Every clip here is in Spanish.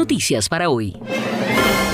Noticias para hoy.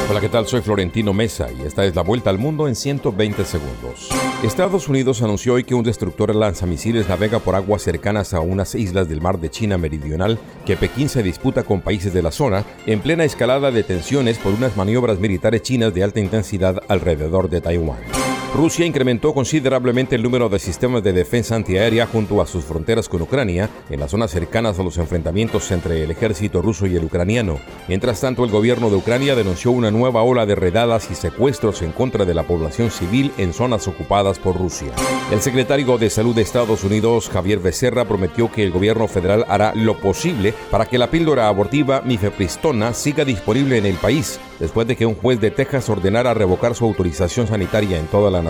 Hola, ¿qué tal? Soy Florentino Mesa y esta es la vuelta al mundo en 120 segundos. Estados Unidos anunció hoy que un destructor lanzamisiles navega por aguas cercanas a unas islas del mar de China Meridional que Pekín se disputa con países de la zona en plena escalada de tensiones por unas maniobras militares chinas de alta intensidad alrededor de Taiwán. Rusia incrementó considerablemente el número de sistemas de defensa antiaérea junto a sus fronteras con Ucrania en las zonas cercanas a los enfrentamientos entre el ejército ruso y el ucraniano. Mientras tanto, el gobierno de Ucrania denunció una nueva ola de redadas y secuestros en contra de la población civil en zonas ocupadas por Rusia. El secretario de Salud de Estados Unidos, Javier Becerra, prometió que el gobierno federal hará lo posible para que la píldora abortiva mifepristona siga disponible en el país después de que un juez de Texas ordenara revocar su autorización sanitaria en toda la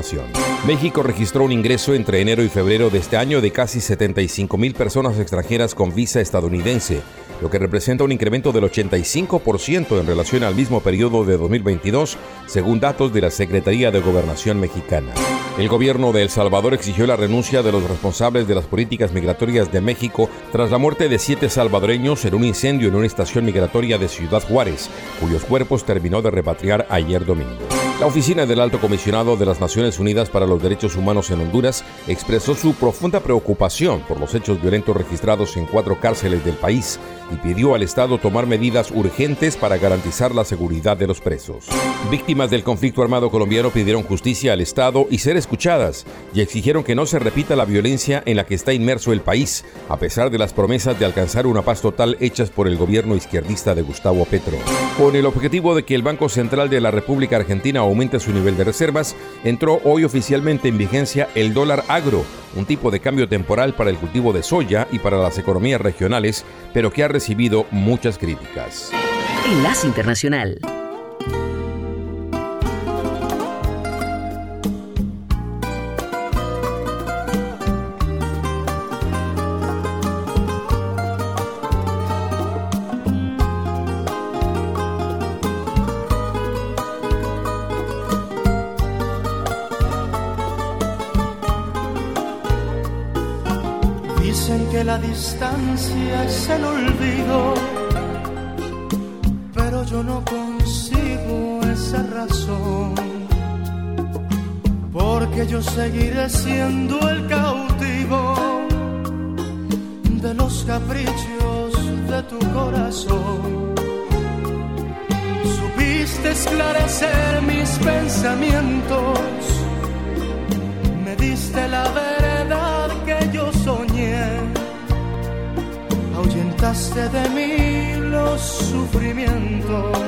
México registró un ingreso entre enero y febrero de este año de casi 75 mil personas extranjeras con visa estadounidense, lo que representa un incremento del 85% en relación al mismo periodo de 2022, según datos de la Secretaría de Gobernación mexicana. El gobierno de El Salvador exigió la renuncia de los responsables de las políticas migratorias de México tras la muerte de siete salvadoreños en un incendio en una estación migratoria de Ciudad Juárez, cuyos cuerpos terminó de repatriar ayer domingo. La oficina del Alto Comisionado de las Naciones Unidas para los Derechos Humanos en Honduras expresó su profunda preocupación por los hechos violentos registrados en cuatro cárceles del país y pidió al Estado tomar medidas urgentes para garantizar la seguridad de los presos. Víctimas del conflicto armado colombiano pidieron justicia al Estado y ser escuchadas y exigieron que no se repita la violencia en la que está inmerso el país, a pesar de las promesas de alcanzar una paz total hechas por el gobierno izquierdista de Gustavo Petro. Con el objetivo de que el Banco Central de la República Argentina aumente su nivel de reservas, entró hoy oficialmente en vigencia el dólar agro, un tipo de cambio temporal para el cultivo de soya y para las economías regionales, pero que ha recibido muchas críticas. Enlace Internacional. Yo seguiré siendo el cautivo de los caprichos de tu corazón. Supiste esclarecer mis pensamientos, me diste la verdad que yo soñé ahuyentaste de mí los sufrimientos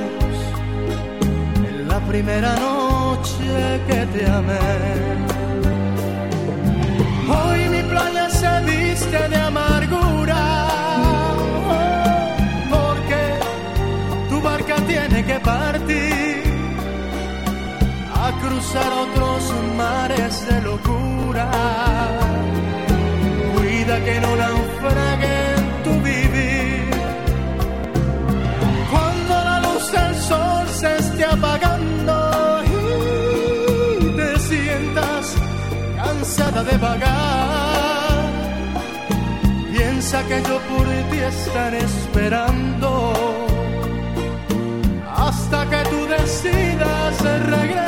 en la primera noche que te amé. Hoy mi playa se viste de amargura, que yo por ti estaré esperando hasta que tú decidas regresar.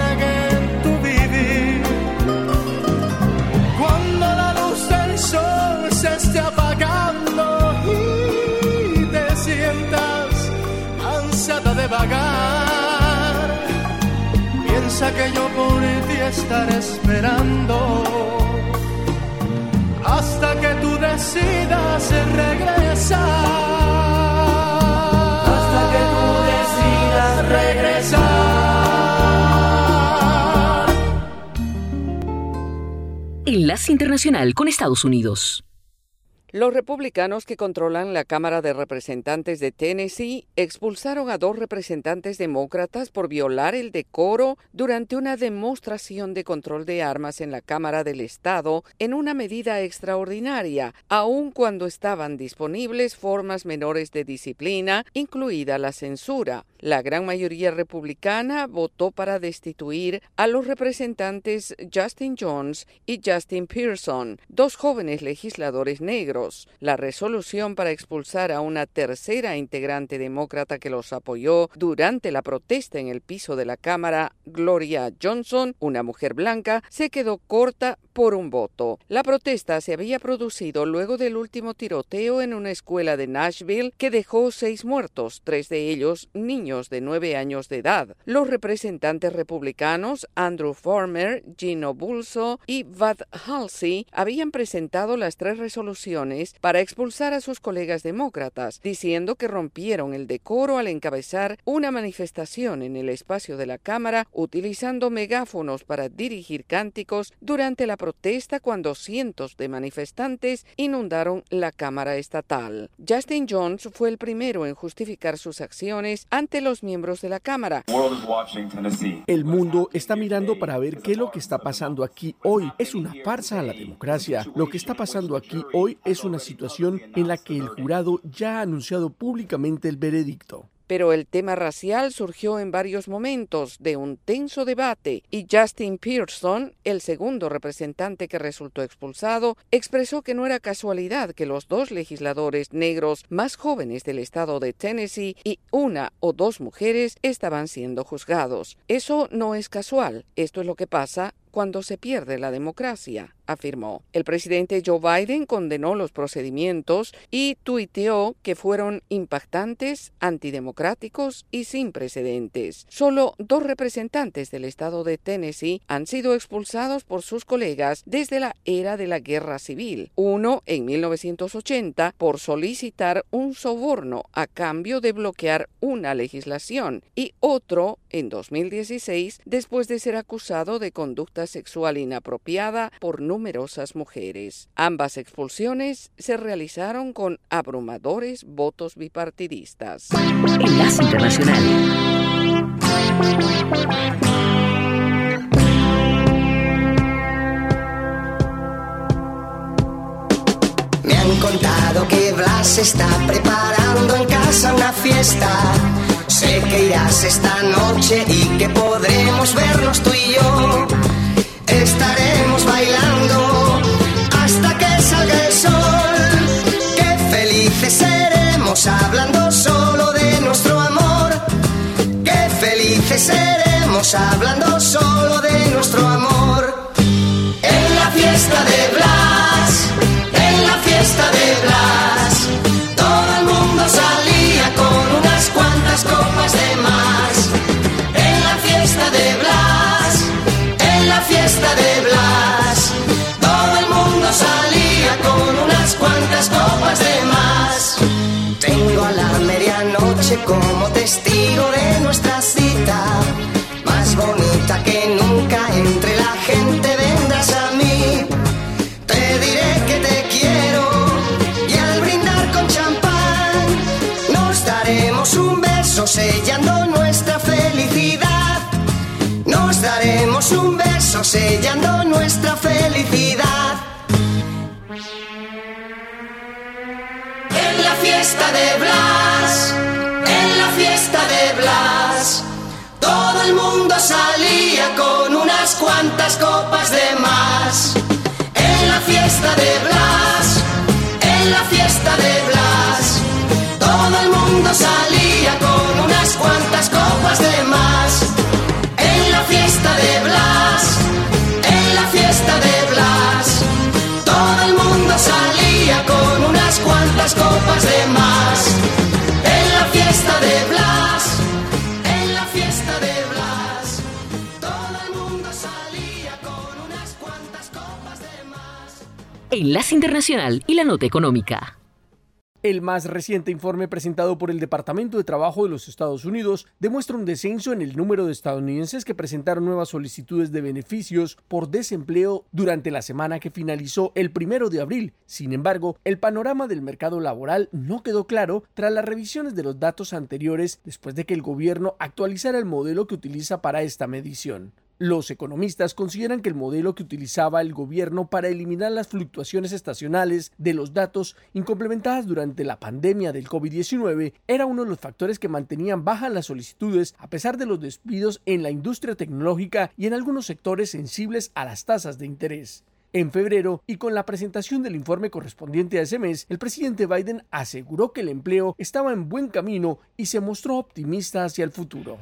de vagar. Piensa que yo por ti estaré esperando hasta que tú decidas regresar. Hasta que tú decidas regresar. Enlace Internacional con Estados Unidos. Los republicanos que controlan la Cámara de Representantes de Tennessee expulsaron a dos representantes demócratas por violar el decoro durante una demostración de control de armas en la Cámara del Estado en una medida extraordinaria, aun cuando estaban disponibles formas menores de disciplina, incluida la censura. La gran mayoría republicana votó para destituir a los representantes Justin Jones y Justin Pearson, dos jóvenes legisladores negros. La resolución para expulsar a una tercera integrante demócrata que los apoyó durante la protesta en el piso de la Cámara, Gloria Johnson, una mujer blanca, se quedó corta por un voto. La protesta se había producido luego del último tiroteo en una escuela de Nashville que dejó seis muertos, tres de ellos niños de nueve años de edad. Los representantes republicanos Andrew Farmer, Gino Bulso y Vad Halsey habían presentado las tres resoluciones para expulsar a sus colegas demócratas, diciendo que rompieron el decoro al encabezar una manifestación en el espacio de la Cámara utilizando megáfonos para dirigir cánticos durante la protesta cuando cientos de manifestantes inundaron la Cámara Estatal. Justin Jones fue el primero en justificar sus acciones ante los miembros de la Cámara. El mundo está mirando para ver qué es lo que está pasando aquí hoy. Es una farsa a la democracia. Lo que está pasando aquí hoy es una situación en la que el jurado ya ha anunciado públicamente el veredicto pero el tema racial surgió en varios momentos de un tenso debate y Justin Pearson, el segundo representante que resultó expulsado, expresó que no era casualidad que los dos legisladores negros más jóvenes del estado de Tennessee y una o dos mujeres estaban siendo juzgados. Eso no es casual, esto es lo que pasa cuando se pierde la democracia, afirmó. El presidente Joe Biden condenó los procedimientos y tuiteó que fueron impactantes, antidemocráticos y sin precedentes. Solo dos representantes del estado de Tennessee han sido expulsados por sus colegas desde la era de la guerra civil. Uno en 1980 por solicitar un soborno a cambio de bloquear una legislación y otro en 2016 después de ser acusado de conducta sexual inapropiada por numerosas mujeres. Ambas expulsiones se realizaron con abrumadores votos bipartidistas. Enlace Internacional. Me han contado que Blas está preparando en casa una fiesta. Sé que irás esta noche y que podremos vernos tú y yo estaremos bailando hasta que salga el sol. Qué felices seremos hablando solo de nuestro amor. Qué felices seremos hablando solo de nuestro amor. En la fiesta de Blas, como testigo de nuestra cita, más bonita que nunca entre la gente vendrás a mí. Te diré que te quiero y al brindar con champán nos daremos un beso sellando nuestra felicidad. Nos daremos un beso sellando nuestra felicidad. En la fiesta de Blas, cuantas copas de más. En la fiesta de Blas, en la fiesta de Blas, todo el mundo salía Enlace Internacional y la Nota Económica. El más reciente informe presentado por el Departamento de Trabajo de los Estados Unidos demuestra un descenso en el número de estadounidenses que presentaron nuevas solicitudes de beneficios por desempleo durante la semana que finalizó el primero de abril. Sin embargo, el panorama del mercado laboral no quedó claro tras las revisiones de los datos anteriores después de que el gobierno actualizara el modelo que utiliza para esta medición. Los economistas consideran que el modelo que utilizaba el gobierno para eliminar las fluctuaciones estacionales de los datos incomplementadas durante la pandemia del COVID-19 era uno de los factores que mantenían bajas las solicitudes a pesar de los despidos en la industria tecnológica y en algunos sectores sensibles a las tasas de interés. En febrero, y con la presentación del informe correspondiente a ese mes, el presidente Biden aseguró que el empleo estaba en buen camino y se mostró optimista hacia el futuro.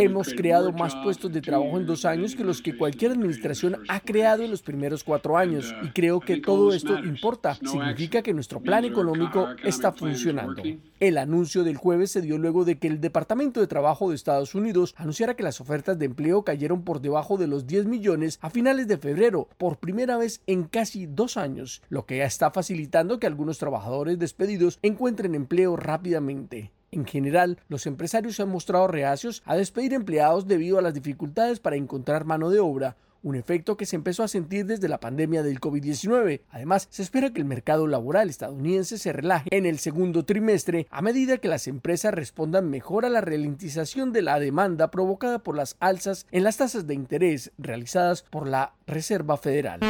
Hemos creado más puestos de trabajo en dos años que los que cualquier administración ha creado en los primeros cuatro años, y creo que todo esto importa. Significa que nuestro plan económico está funcionando. El anuncio del jueves se dio luego de que el Departamento de Trabajo de Estados Unidos anunciara que las ofertas de empleo cayeron por debajo de los 10 millones a finales de febrero, por primera vez en casi dos años, lo que ya está facilitando que algunos trabajadores despedidos encuentren empleo rápidamente. En general, los empresarios se han mostrado reacios a despedir empleados debido a las dificultades para encontrar mano de obra, un efecto que se empezó a sentir desde la pandemia del COVID-19. Además, se espera que el mercado laboral estadounidense se relaje en el segundo trimestre a medida que las empresas respondan mejor a la ralentización de la demanda provocada por las alzas en las tasas de interés realizadas por la Reserva Federal.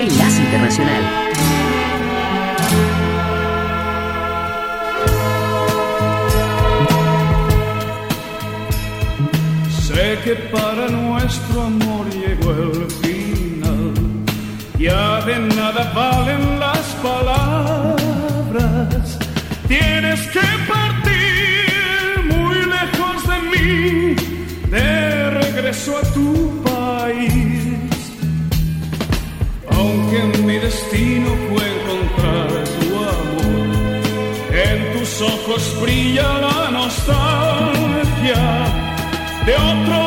Enlace Internacional. Sé que para nuestro amor el final. Ya de nada valen las palabras. Tienes que partir muy lejos de mí, de regreso a tu país. Aunque mi destino fue encontrar tu amor, en tus ojos brilla la nostalgia de otro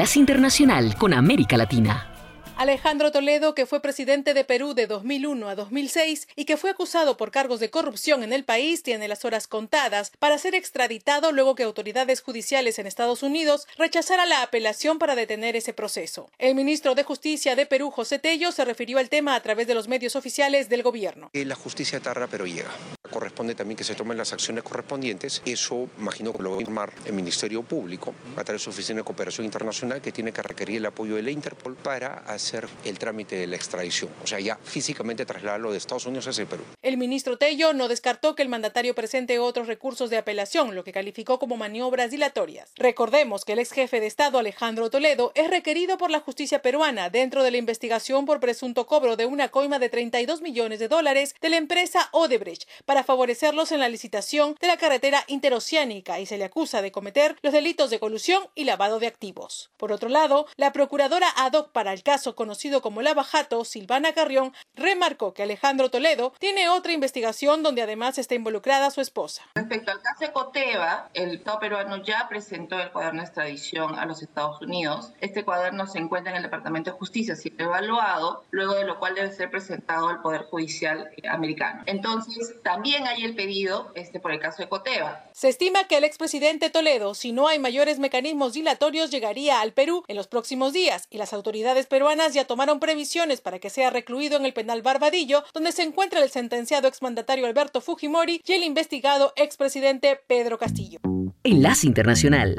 Internacional con América Latina. Alejandro Toledo, que fue presidente de Perú de 2001 a 2006 y que fue acusado por cargos de corrupción en el país, tiene las horas contadas para ser extraditado luego que autoridades judiciales en Estados Unidos rechazaran la apelación para detener ese proceso. El ministro de Justicia de Perú, José Tello, se refirió al tema a través de los medios oficiales del gobierno. La justicia tarda, pero llega. Corresponde también que se tomen las acciones correspondientes. Eso, imagino que lo va a firmar el Ministerio Público a través de su Oficina de Cooperación Internacional, que tiene que requerir el apoyo de la Interpol para hacer el trámite de la extradición, o sea, ya físicamente trasladarlo de Estados Unidos El ministro Tello no descartó que el mandatario presente otros recursos de apelación, lo que calificó como maniobras dilatorias. Recordemos que el ex jefe de Estado Alejandro Toledo es requerido por la justicia peruana dentro de la investigación por presunto cobro de una coima de 32 millones de dólares de la empresa Odebrecht para favorecerlos en la licitación de la carretera interoceánica y se le acusa de cometer los delitos de colusión y lavado de activos. Por otro lado, la procuradora ad hoc para el caso conocido como Lavajato, Silvana Carrión, remarcó que Alejandro Toledo tiene otra investigación donde además está involucrada su esposa. Respecto al caso de Coteva, el Estado peruano ya presentó el cuaderno de extradición a los Estados Unidos. Este cuaderno se encuentra en el Departamento de Justicia, siendo evaluado, luego de lo cual debe ser presentado al Poder Judicial americano. Entonces, también hay el pedido este, por el caso de Coteva. Se estima que el expresidente Toledo, si no hay mayores mecanismos dilatorios, llegaría al Perú en los próximos días y las autoridades peruanas ya tomaron previsiones para que sea recluido en el penal Barbadillo, donde se encuentra el sentenciado exmandatario Alberto Fujimori y el investigado expresidente Pedro Castillo. Enlace Internacional.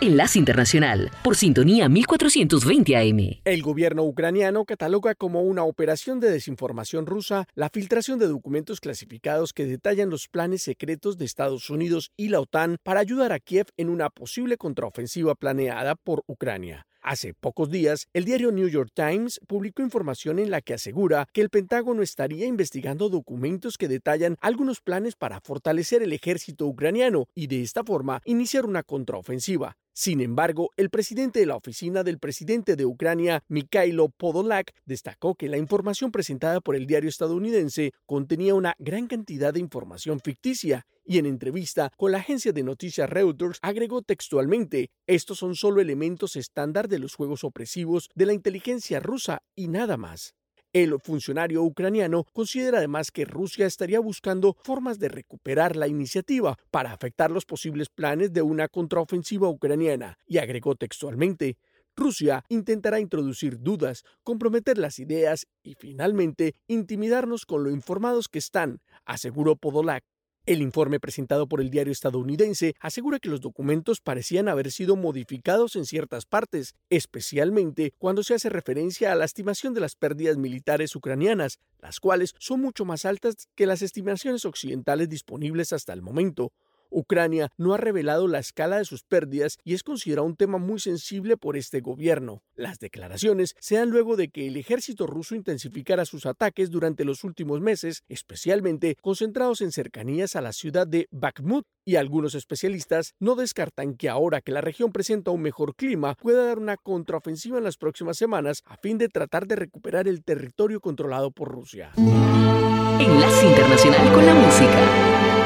Enlace Internacional, por sintonía 1420 AM. El gobierno ucraniano cataloga como una operación de desinformación rusa la filtración de documentos clasificados que detallan los planes secretos de Estados Unidos y la OTAN para ayudar a Kiev en una posible contraofensiva planeada por Ucrania. Hace pocos días, el diario New York Times publicó información en la que asegura que el Pentágono estaría investigando documentos que detallan algunos planes para fortalecer el ejército ucraniano y de esta forma iniciar una contraofensiva. Sin embargo, el presidente de la oficina del presidente de Ucrania, Mikhailo Podolak, destacó que la información presentada por el diario estadounidense contenía una gran cantidad de información ficticia y en entrevista con la agencia de noticias Reuters agregó textualmente, estos son solo elementos estándar de los juegos opresivos de la inteligencia rusa y nada más. El funcionario ucraniano considera además que Rusia estaría buscando formas de recuperar la iniciativa para afectar los posibles planes de una contraofensiva ucraniana y agregó textualmente, Rusia intentará introducir dudas, comprometer las ideas y finalmente intimidarnos con lo informados que están, aseguró Podolak. El informe presentado por el diario estadounidense asegura que los documentos parecían haber sido modificados en ciertas partes, especialmente cuando se hace referencia a la estimación de las pérdidas militares ucranianas, las cuales son mucho más altas que las estimaciones occidentales disponibles hasta el momento. Ucrania no ha revelado la escala de sus pérdidas y es considerado un tema muy sensible por este gobierno. Las declaraciones se dan luego de que el ejército ruso intensificara sus ataques durante los últimos meses, especialmente concentrados en cercanías a la ciudad de Bakhmut, y algunos especialistas no descartan que ahora que la región presenta un mejor clima pueda dar una contraofensiva en las próximas semanas a fin de tratar de recuperar el territorio controlado por Rusia. Enlace Internacional con la Música.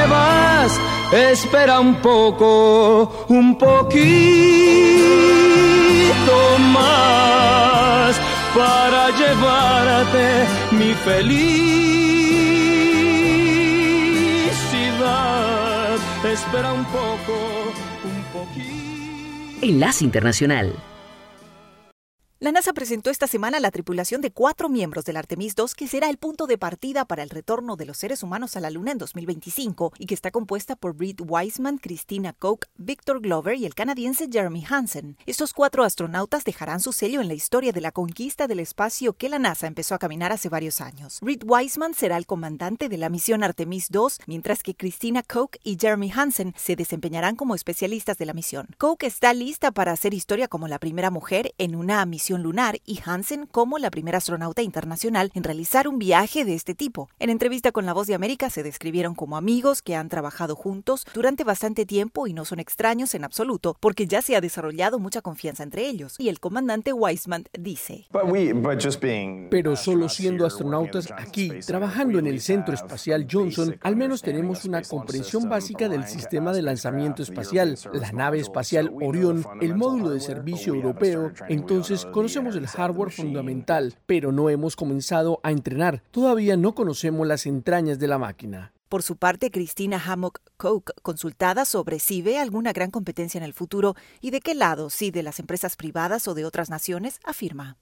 espera un poco, un poquito más para llevarte mi felicidad. Espera un poco, un poquito. Enlace Internacional. La NASA presentó esta semana la tripulación de cuatro miembros del Artemis 2 que será el punto de partida para el retorno de los seres humanos a la Luna en 2025 y que está compuesta por Reed Wiseman, Christina Koch, Victor Glover y el canadiense Jeremy Hansen. Estos cuatro astronautas dejarán su sello en la historia de la conquista del espacio que la NASA empezó a caminar hace varios años. Reed Wiseman será el comandante de la misión Artemis 2, mientras que Christina Koch y Jeremy Hansen se desempeñarán como especialistas de la misión. Koch está lista para hacer historia como la primera mujer en una misión lunar y Hansen como la primera astronauta internacional en realizar un viaje de este tipo. En entrevista con La Voz de América se describieron como amigos que han trabajado juntos durante bastante tiempo y no son extraños en absoluto porque ya se ha desarrollado mucha confianza entre ellos. Y el comandante Weisman dice. Pero solo siendo astronautas aquí, trabajando en el Centro Espacial Johnson, al menos tenemos una comprensión básica del sistema de lanzamiento espacial, la nave espacial Orión, el módulo de servicio europeo. Entonces, Conocemos el hardware fundamental, pero no hemos comenzado a entrenar. Todavía no conocemos las entrañas de la máquina. Por su parte, Cristina Hammock Coke, consultada sobre si ve alguna gran competencia en el futuro y de qué lado, si de las empresas privadas o de otras naciones, afirma.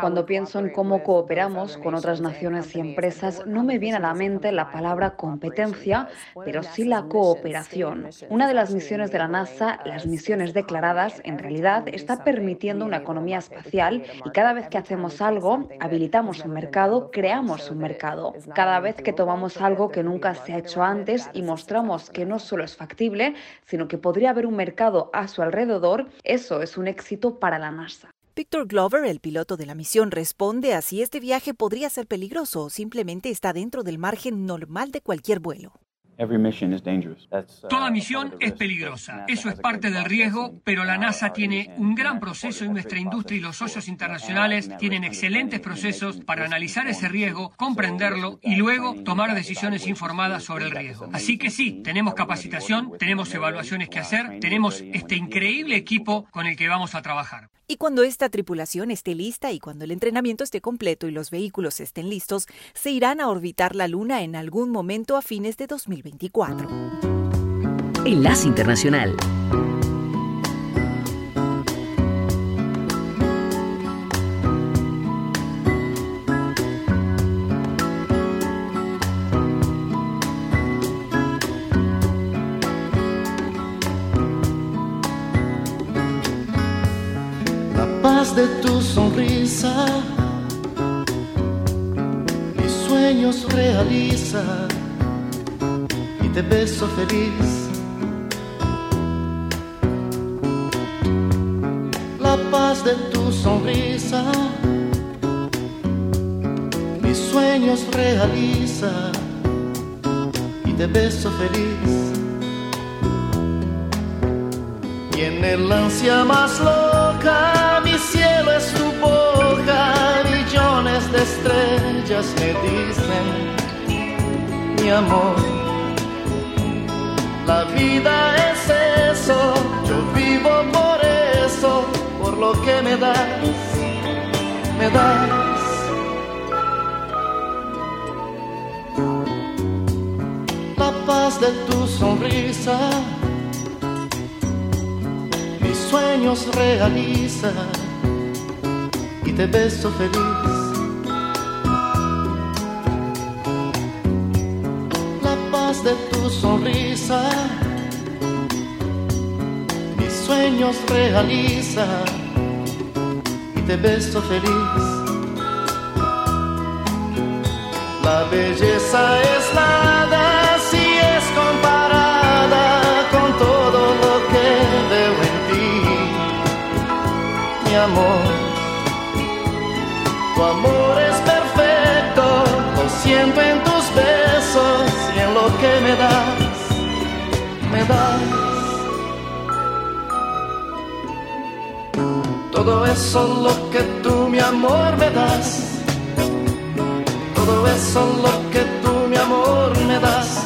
Cuando pienso en cómo cooperamos con otras naciones y empresas, no me viene a la mente la palabra competencia, pero sí la cooperación. Una de las misiones de la NASA, las misiones declaradas, en realidad está permitiendo una economía espacial y cada vez que hacemos algo, habilitamos un mercado, creamos un mercado. Cada vez que tomamos algo que nunca se ha hecho antes y mostramos que no solo es factible, sino que podría haber un mercado a su alrededor, eso es un éxito para la NASA. Victor Glover, el piloto de la misión, responde a si este viaje podría ser peligroso o simplemente está dentro del margen normal de cualquier vuelo. Uh, Toda misión es peligrosa, eso es parte del riesgo, pero la NASA tiene un gran proceso y nuestra industria y los socios internacionales tienen excelentes procesos para analizar ese riesgo, comprenderlo y luego tomar decisiones informadas sobre el riesgo. Así que sí, tenemos capacitación, tenemos evaluaciones que hacer, tenemos este increíble equipo con el que vamos a trabajar. Y cuando esta tripulación esté lista y cuando el entrenamiento esté completo y los vehículos estén listos, se irán a orbitar la Luna en algún momento a fines de 2024. Enlace Internacional. de tu sonrisa, mis sueños realiza te beso feliz. La paz de tu sonrisa, mis sueños realiza y te beso feliz. Y en el ansia más loca, mi cielo es tu boca, millones de estrellas me dicen, mi amor, la vida es eso, yo vivo por eso, por lo que me das, me das. La paz de tu sonrisa sueños realiza y te beso feliz. De tu sonrisa, mis sueños realiza y te beso feliz. La belleza es nada si es comparada con todo lo que veo en amor. Tu amor me das, me das. Todo eso lo que tú, mi amor, me das. Todo eso lo que tú, mi amor, me das.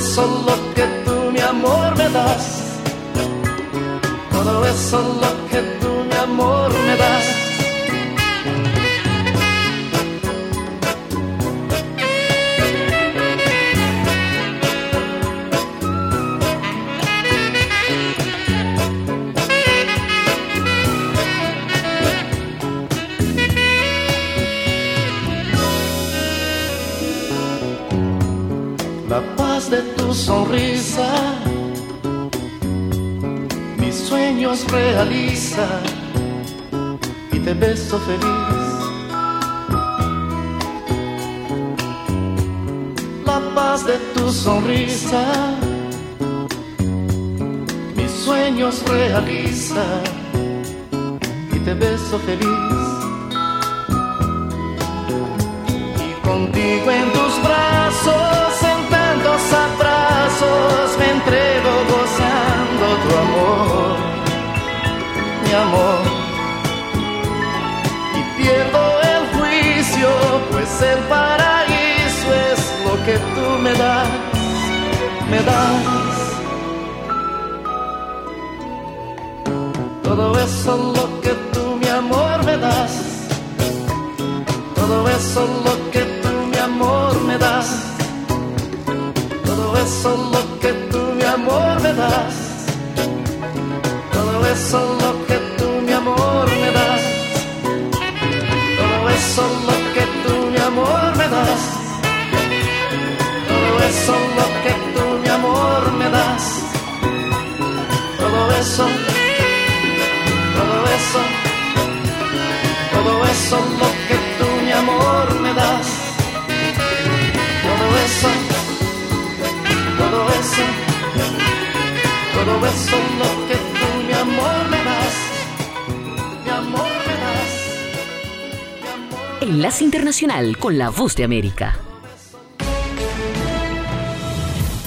eso lo que tú, mi amor, me das. Todo eso lo que tú, mi amor, me das. De tu sonrisa, mis sueños realiza y te beso feliz. La paz de tu sonrisa, mis sueños realiza y te beso feliz. Y contigo en tus brazos tú me das, me das. Todo eso lo que tú, mi amor, me das. Todo eso lo que tú, mi amor, me das todo eso lo que tú, mi amor, me das. Todo eso amor, me das. Todo eso, todo eso, todo eso lo que tú, mi amor, me das. Todo eso todo eso, todo eso lo que tú, mi amor, me das, mi amor, me das. Enlace Internacional con la Voz de América.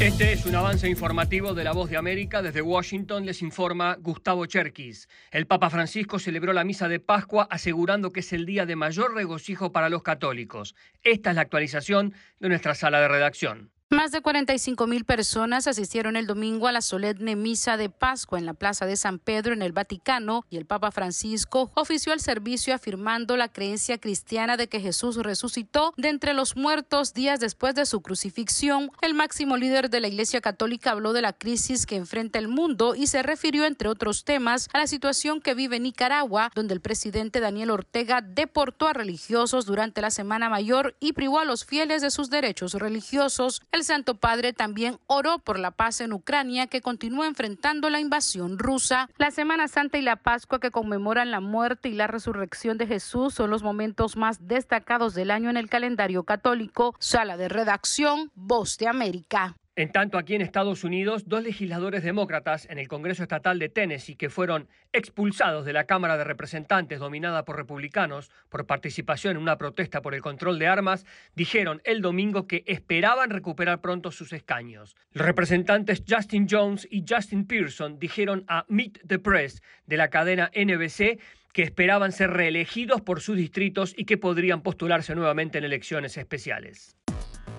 Este es un avance informativo de la Voz de América. Desde Washington les informa Gustavo Cherkis. El Papa Francisco celebró la misa de Pascua asegurando que es el día de mayor regocijo para los católicos. Esta es la actualización de nuestra sala de redacción. Más de 45 mil personas asistieron el domingo a la solemne misa de Pascua en la Plaza de San Pedro en el Vaticano y el Papa Francisco ofició el servicio afirmando la creencia cristiana de que Jesús resucitó de entre los muertos días después de su crucifixión. El máximo líder de la Iglesia Católica habló de la crisis que enfrenta el mundo y se refirió, entre otros temas, a la situación que vive Nicaragua, donde el presidente Daniel Ortega deportó a religiosos durante la Semana Mayor y privó a los fieles de sus derechos religiosos. El Santo Padre también oró por la paz en Ucrania, que continúa enfrentando la invasión rusa. La Semana Santa y la Pascua, que conmemoran la muerte y la resurrección de Jesús, son los momentos más destacados del año en el calendario católico. Sala de redacción, Voz de América. En tanto, aquí en Estados Unidos, dos legisladores demócratas en el Congreso Estatal de Tennessee que fueron expulsados de la Cámara de Representantes dominada por republicanos por participación en una protesta por el control de armas, dijeron el domingo que esperaban recuperar pronto sus escaños. Los representantes Justin Jones y Justin Pearson dijeron a Meet the Press de la cadena NBC que esperaban ser reelegidos por sus distritos y que podrían postularse nuevamente en elecciones especiales.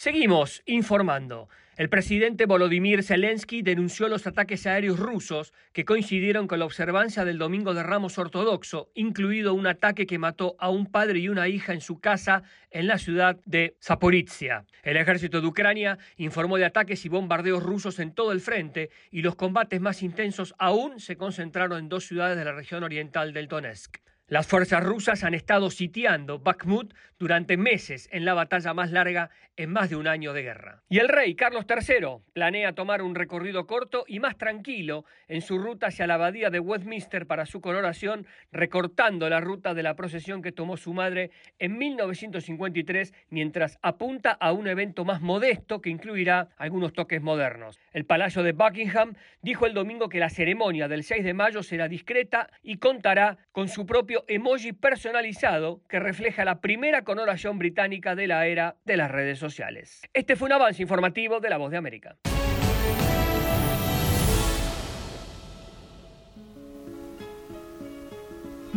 Seguimos informando. El presidente Volodymyr Zelensky denunció los ataques aéreos rusos que coincidieron con la observancia del Domingo de Ramos Ortodoxo, incluido un ataque que mató a un padre y una hija en su casa en la ciudad de Zaporizhia. El ejército de Ucrania informó de ataques y bombardeos rusos en todo el frente y los combates más intensos aún se concentraron en dos ciudades de la región oriental del Donetsk. Las fuerzas rusas han estado sitiando Bakhmut durante meses en la batalla más larga en más de un año de guerra. Y el rey Carlos III planea tomar un recorrido corto y más tranquilo en su ruta hacia la abadía de Westminster para su coronación, recortando la ruta de la procesión que tomó su madre en 1953 mientras apunta a un evento más modesto que incluirá algunos toques modernos. El Palacio de Buckingham dijo el domingo que la ceremonia del 6 de mayo será discreta y contará con su propio emoji personalizado que refleja la primera coronación británica de la era de las redes sociales. Este fue un avance informativo de La Voz de América.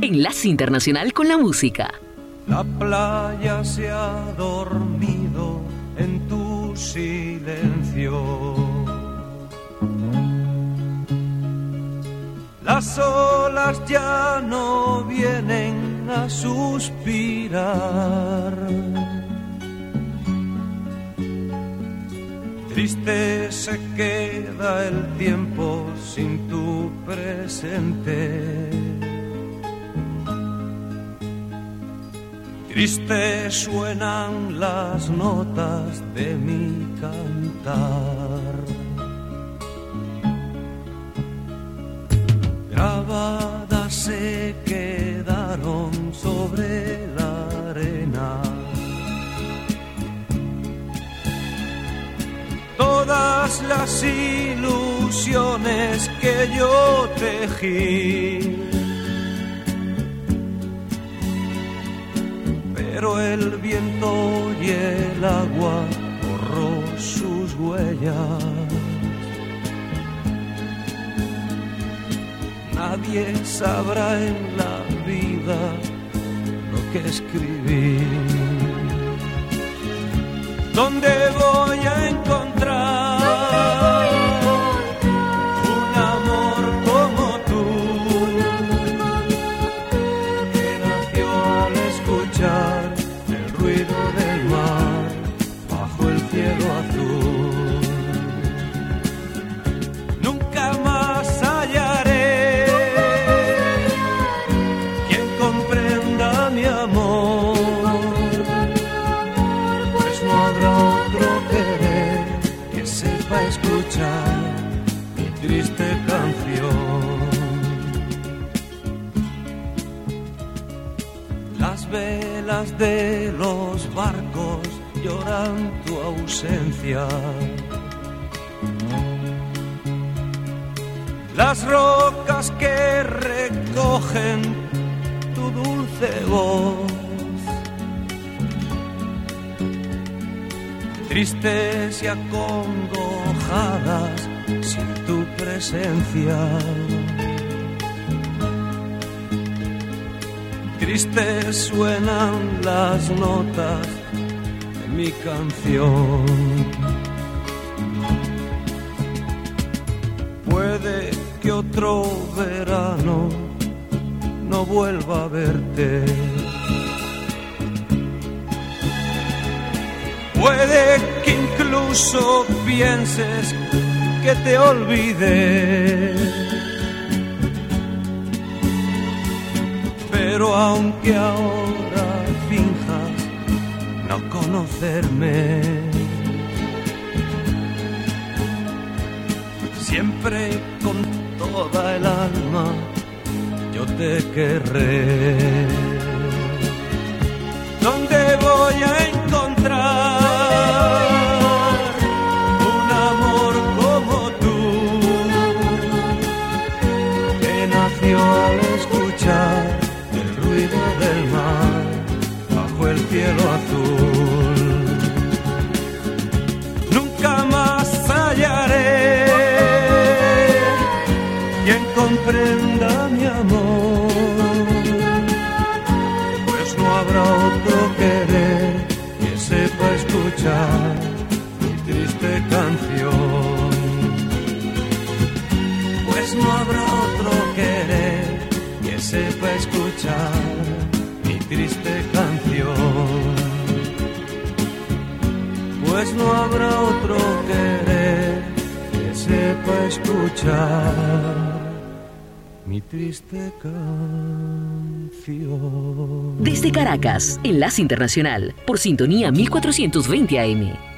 Enlace Internacional con la Música. La playa se ha dormido en tu silencio. Las olas ya no vienen a suspirar Triste se queda el tiempo sin tu presente. Triste suenan las notas de mi cantar. Se quedaron sobre la arena todas las ilusiones que yo tejí. Pero el viento y el agua borró sus huellas. Nadie sabrá en la vida lo que escribí. ¿Dónde voy a encontrar de los barcos lloran tu ausencia. Las rocas que recogen tu dulce voz. tristes y sin tu presencia. Tristes suenan las notas de mi canción. Puede que otro verano no vuelva a verte. Puede que incluso pienses que te olvidé. Pero aunque ahora finjas no conocerme, siempre con toda el alma yo te querré. ¿Dónde voy a cielo azul? Nunca más hallaré quien comprenda mi amor pues no habrá otro querer que sepa escuchar Pues no habrá otro querer que sepa escuchar mi triste canción. Desde Caracas, Enlace Internacional, por sintonía 1420 AM.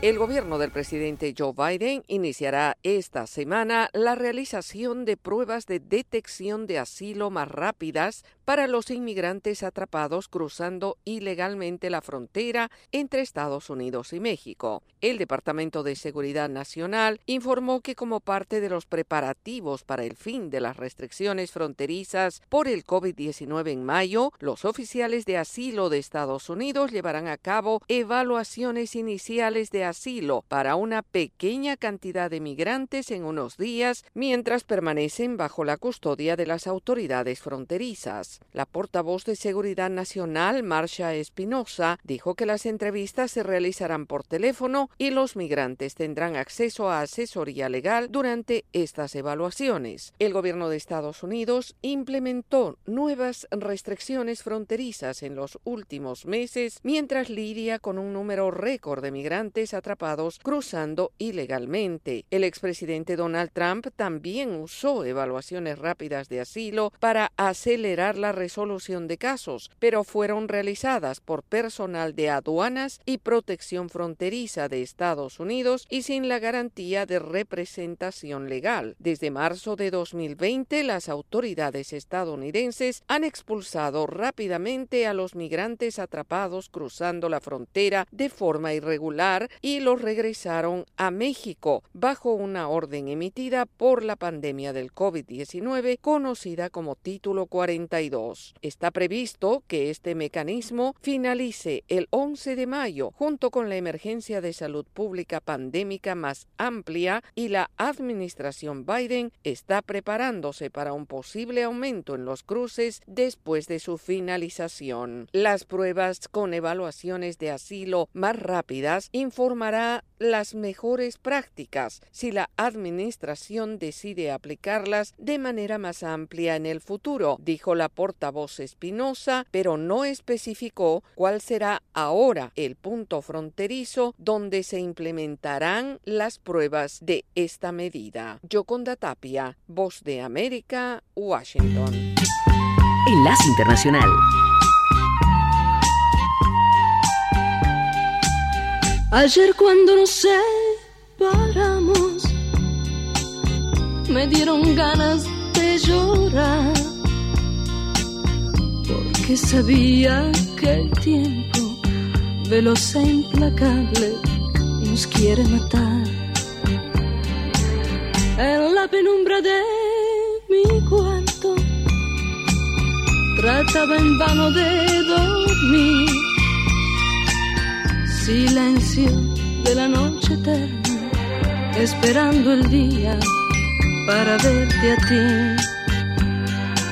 El gobierno del presidente Joe Biden iniciará esta semana la realización de pruebas de detección de asilo más rápidas para los inmigrantes atrapados cruzando ilegalmente la frontera entre Estados Unidos y México. El Departamento de Seguridad Nacional informó que como parte de los preparativos para el fin de las restricciones fronterizas por el COVID-19 en mayo, los oficiales de asilo de Estados Unidos llevarán a cabo evaluaciones iniciales de asilo para una pequeña cantidad de migrantes en unos días mientras permanecen bajo la custodia de las autoridades fronterizas. La portavoz de Seguridad Nacional, Marcia Espinosa, dijo que las entrevistas se realizarán por teléfono y los migrantes tendrán acceso a asesoría legal durante estas evaluaciones. El gobierno de Estados Unidos implementó nuevas restricciones fronterizas en los últimos meses mientras lidia con un número récord de migrantes atrapados cruzando ilegalmente. El expresidente Donald Trump también usó evaluaciones rápidas de asilo para acelerar la resolución de casos, pero fueron realizadas por personal de aduanas y protección fronteriza de Estados Unidos y sin la garantía de representación legal. Desde marzo de 2020, las autoridades estadounidenses han expulsado rápidamente a los migrantes atrapados cruzando la frontera de forma irregular y los regresaron a México bajo una orden emitida por la pandemia del COVID-19 conocida como Título 42. Está previsto que este mecanismo finalice el 11 de mayo junto con la emergencia de salud pública pandémica más amplia y la administración Biden está preparándose para un posible aumento en los cruces después de su finalización. Las pruebas con evaluaciones de asilo más rápidas las mejores prácticas si la administración decide aplicarlas de manera más amplia en el futuro, dijo la portavoz Espinosa, pero no especificó cuál será ahora el punto fronterizo donde se implementarán las pruebas de esta medida. Yoconda Tapia, Voz de América, Washington. Enlace Internacional. Ayer cuando nos separamos, me dieron ganas de llorar, porque sabía que el tiempo, veloz e implacable, nos quiere matar. En la penumbra de mi cuarto, trataba en vano de dormir silencio de la noche eterna, esperando el día para verte a ti.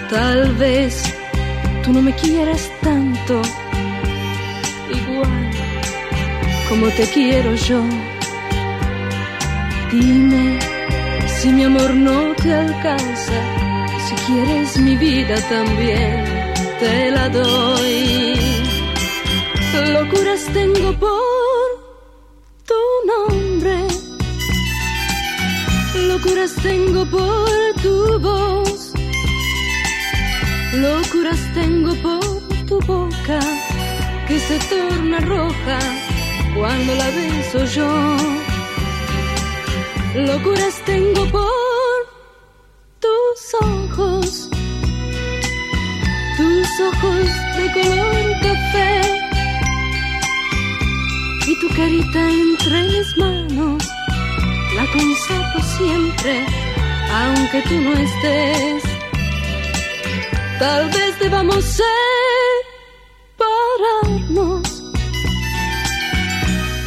Tal vez tú no me quieras tanto, igual como te quiero yo. Dime si mi amor no te alcanza, si quieres mi vida también, te la doy locuras tengo por tu nombre, locuras tengo por tu voz, locuras tengo por tu boca que se torna roja cuando la beso yo, locuras tengo por tus ojos, tus ojos de color café carita entre mis manos. La conservo siempre, aunque tú no estés. Tal vez debamos separarnos.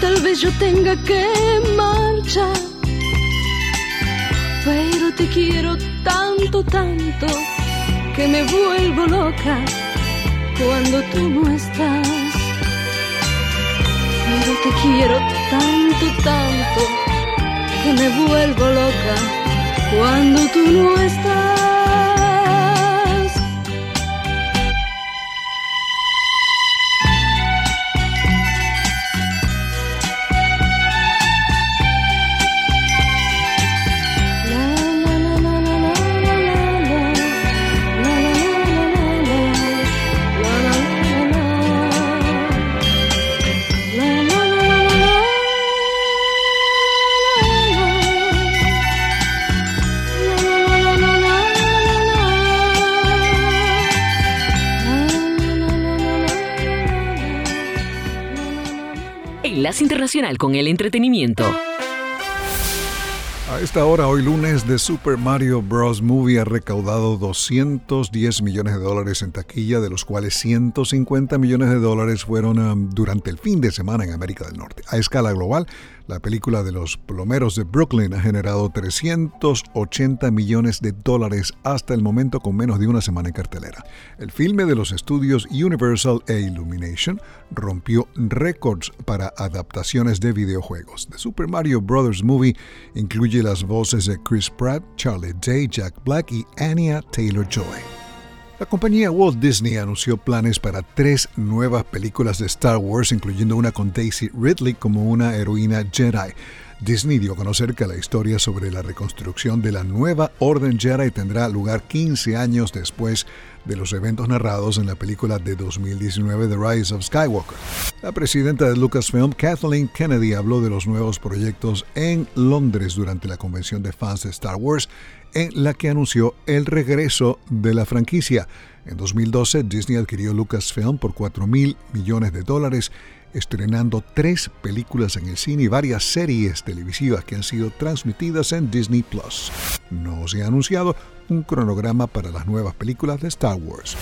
Tal vez yo tenga que marchar. Pero te quiero tanto, tanto, que me vuelvo loca cuando tú no estás pero te quiero tanto, tanto, que me vuelvo loca cuando tú no estás. Con el Entretenimiento. A esta hora, hoy lunes, The Super Mario Bros. Movie ha recaudado 210 millones de dólares en taquilla, de los cuales 150 millones de dólares fueron um, durante el fin de semana en América del Norte. A escala global, la película de los plomeros de Brooklyn ha generado 380 millones de dólares hasta el momento con menos de una semana en cartelera. El filme de los estudios Universal e Illumination rompió récords para adaptaciones de videojuegos. The Super Mario Bros. Movie incluye las voces de Chris Pratt, Charlie Day, Jack Black y Anya Taylor-Joy. La compañía Walt Disney anunció planes para tres nuevas películas de Star Wars, incluyendo una con Daisy Ridley como una heroína Jedi. Disney dio a conocer que la historia sobre la reconstrucción de la nueva Orden Jedi tendrá lugar 15 años después de los eventos narrados en la película de 2019 The Rise of Skywalker. La presidenta de Lucasfilm, Kathleen Kennedy, habló de los nuevos proyectos en Londres durante la convención de fans de Star Wars en la que anunció el regreso de la franquicia. En 2012, Disney adquirió Lucasfilm por 4 mil millones de dólares, estrenando tres películas en el cine y varias series televisivas que han sido transmitidas en Disney Plus. No se ha anunciado un cronograma para las nuevas películas de Star Wars.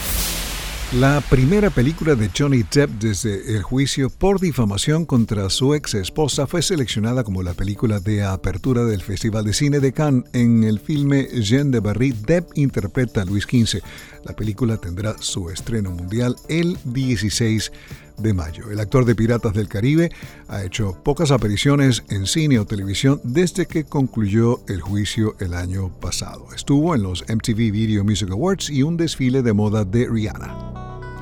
La primera película de Johnny Depp desde el juicio por difamación contra su ex esposa fue seleccionada como la película de apertura del Festival de Cine de Cannes. En el filme Jean de Barry, Depp interpreta a Luis XV. La película tendrá su estreno mundial el 16 de mayo. El actor de Piratas del Caribe ha hecho pocas apariciones en cine o televisión desde que concluyó el juicio el año pasado. Estuvo en los MTV Video Music Awards y un desfile de moda de Rihanna.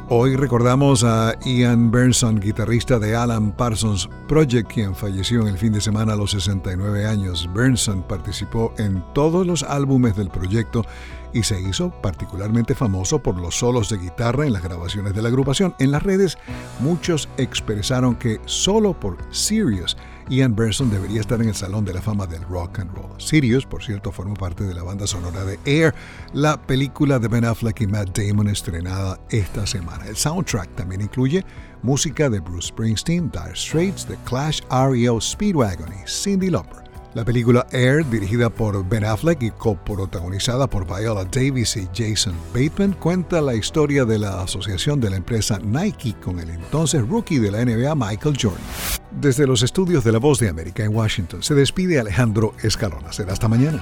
Hoy recordamos a Ian Bernson, guitarrista de Alan Parsons Project, quien falleció en el fin de semana a los 69 años. Bernson participó en todos los álbumes del proyecto y se hizo particularmente famoso por los solos de guitarra en las grabaciones de la agrupación. En las redes, muchos expresaron que solo por Sirius Ian Berson debería estar en el Salón de la Fama del Rock and Roll. Sirius, por cierto, formó parte de la banda sonora de Air, la película de Ben Affleck y Matt Damon estrenada esta semana. El soundtrack también incluye música de Bruce Springsteen, Dire Straits, The Clash, REO Speedwagon y Cindy Lauper. La película Air, dirigida por Ben Affleck y coprotagonizada por Viola Davis y Jason Bateman, cuenta la historia de la asociación de la empresa Nike con el entonces rookie de la NBA Michael Jordan. Desde los estudios de La Voz de América en Washington se despide Alejandro Escalona. Será hasta mañana.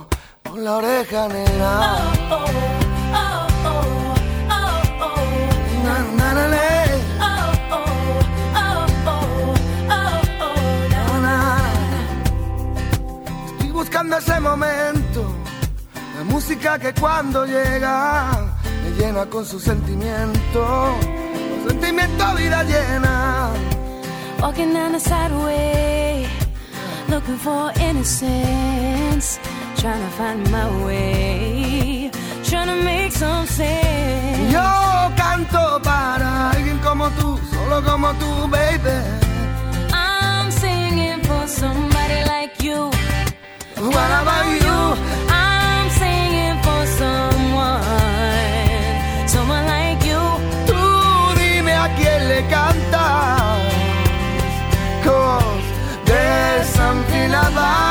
con la oreja negra. Oh, oh, oh, oh. Na, na, na, Estoy buscando ese momento música que cuando llega me llena con su sentimiento, con sentimiento vida llena. Walking down the sideway, looking for innocence, trying to find my way, trying to make some sense. Yo canto para alguien como tú, solo como tú, baby. I'm singing for somebody like you. What about you? I'm singing for someone, someone like you. Tú dime a quién le cantas. Cause there's something about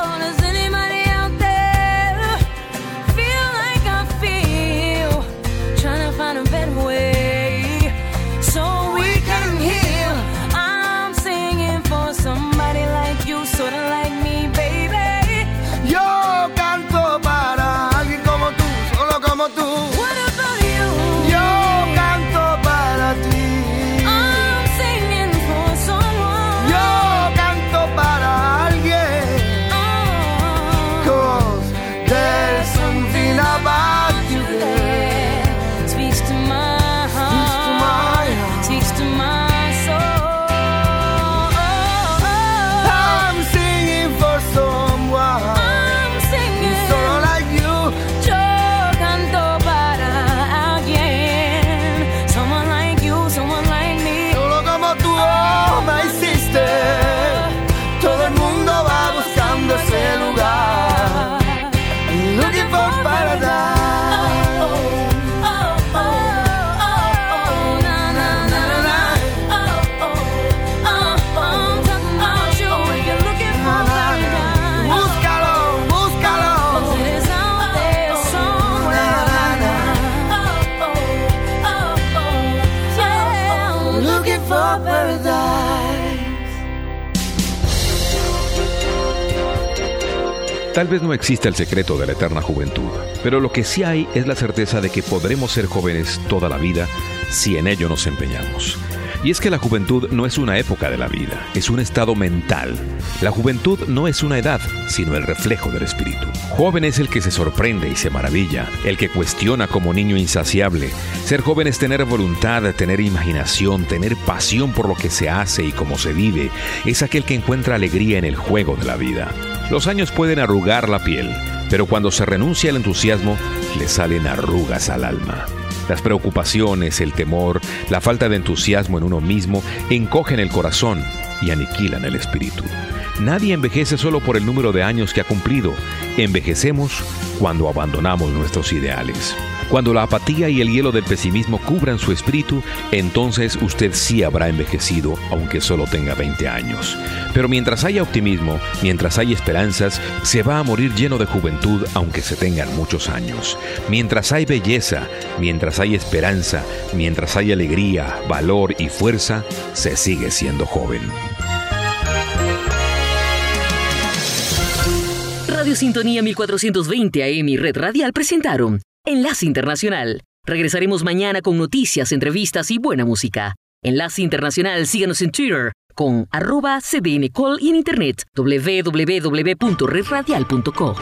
Tal vez no exista el secreto de la eterna juventud, pero lo que sí hay es la certeza de que podremos ser jóvenes toda la vida si en ello nos empeñamos. Y es que la juventud no es una época de la vida, es un estado mental. La juventud no es una edad, sino el reflejo del espíritu. Joven es el que se sorprende y se maravilla, el que cuestiona como niño insaciable. Ser joven es tener voluntad, tener imaginación, tener pasión por lo que se hace y cómo se vive. Es aquel que encuentra alegría en el juego de la vida. Los años pueden arrugar la piel, pero cuando se renuncia al entusiasmo, le salen arrugas al alma. Las preocupaciones, el temor, la falta de entusiasmo en uno mismo encogen el corazón y aniquilan el espíritu. Nadie envejece solo por el número de años que ha cumplido. Envejecemos cuando abandonamos nuestros ideales. Cuando la apatía y el hielo del pesimismo cubran su espíritu, entonces usted sí habrá envejecido, aunque solo tenga 20 años. Pero mientras haya optimismo, mientras haya esperanzas, se va a morir lleno de juventud, aunque se tengan muchos años. Mientras hay belleza, mientras hay esperanza, mientras hay alegría, valor y fuerza, se sigue siendo joven. Radio Sintonía 1420 AM y Red Radial presentaron Enlace Internacional. Regresaremos mañana con noticias, entrevistas y buena música. Enlace Internacional, síganos en Twitter con arroba cdncall y en internet www.redradial.co.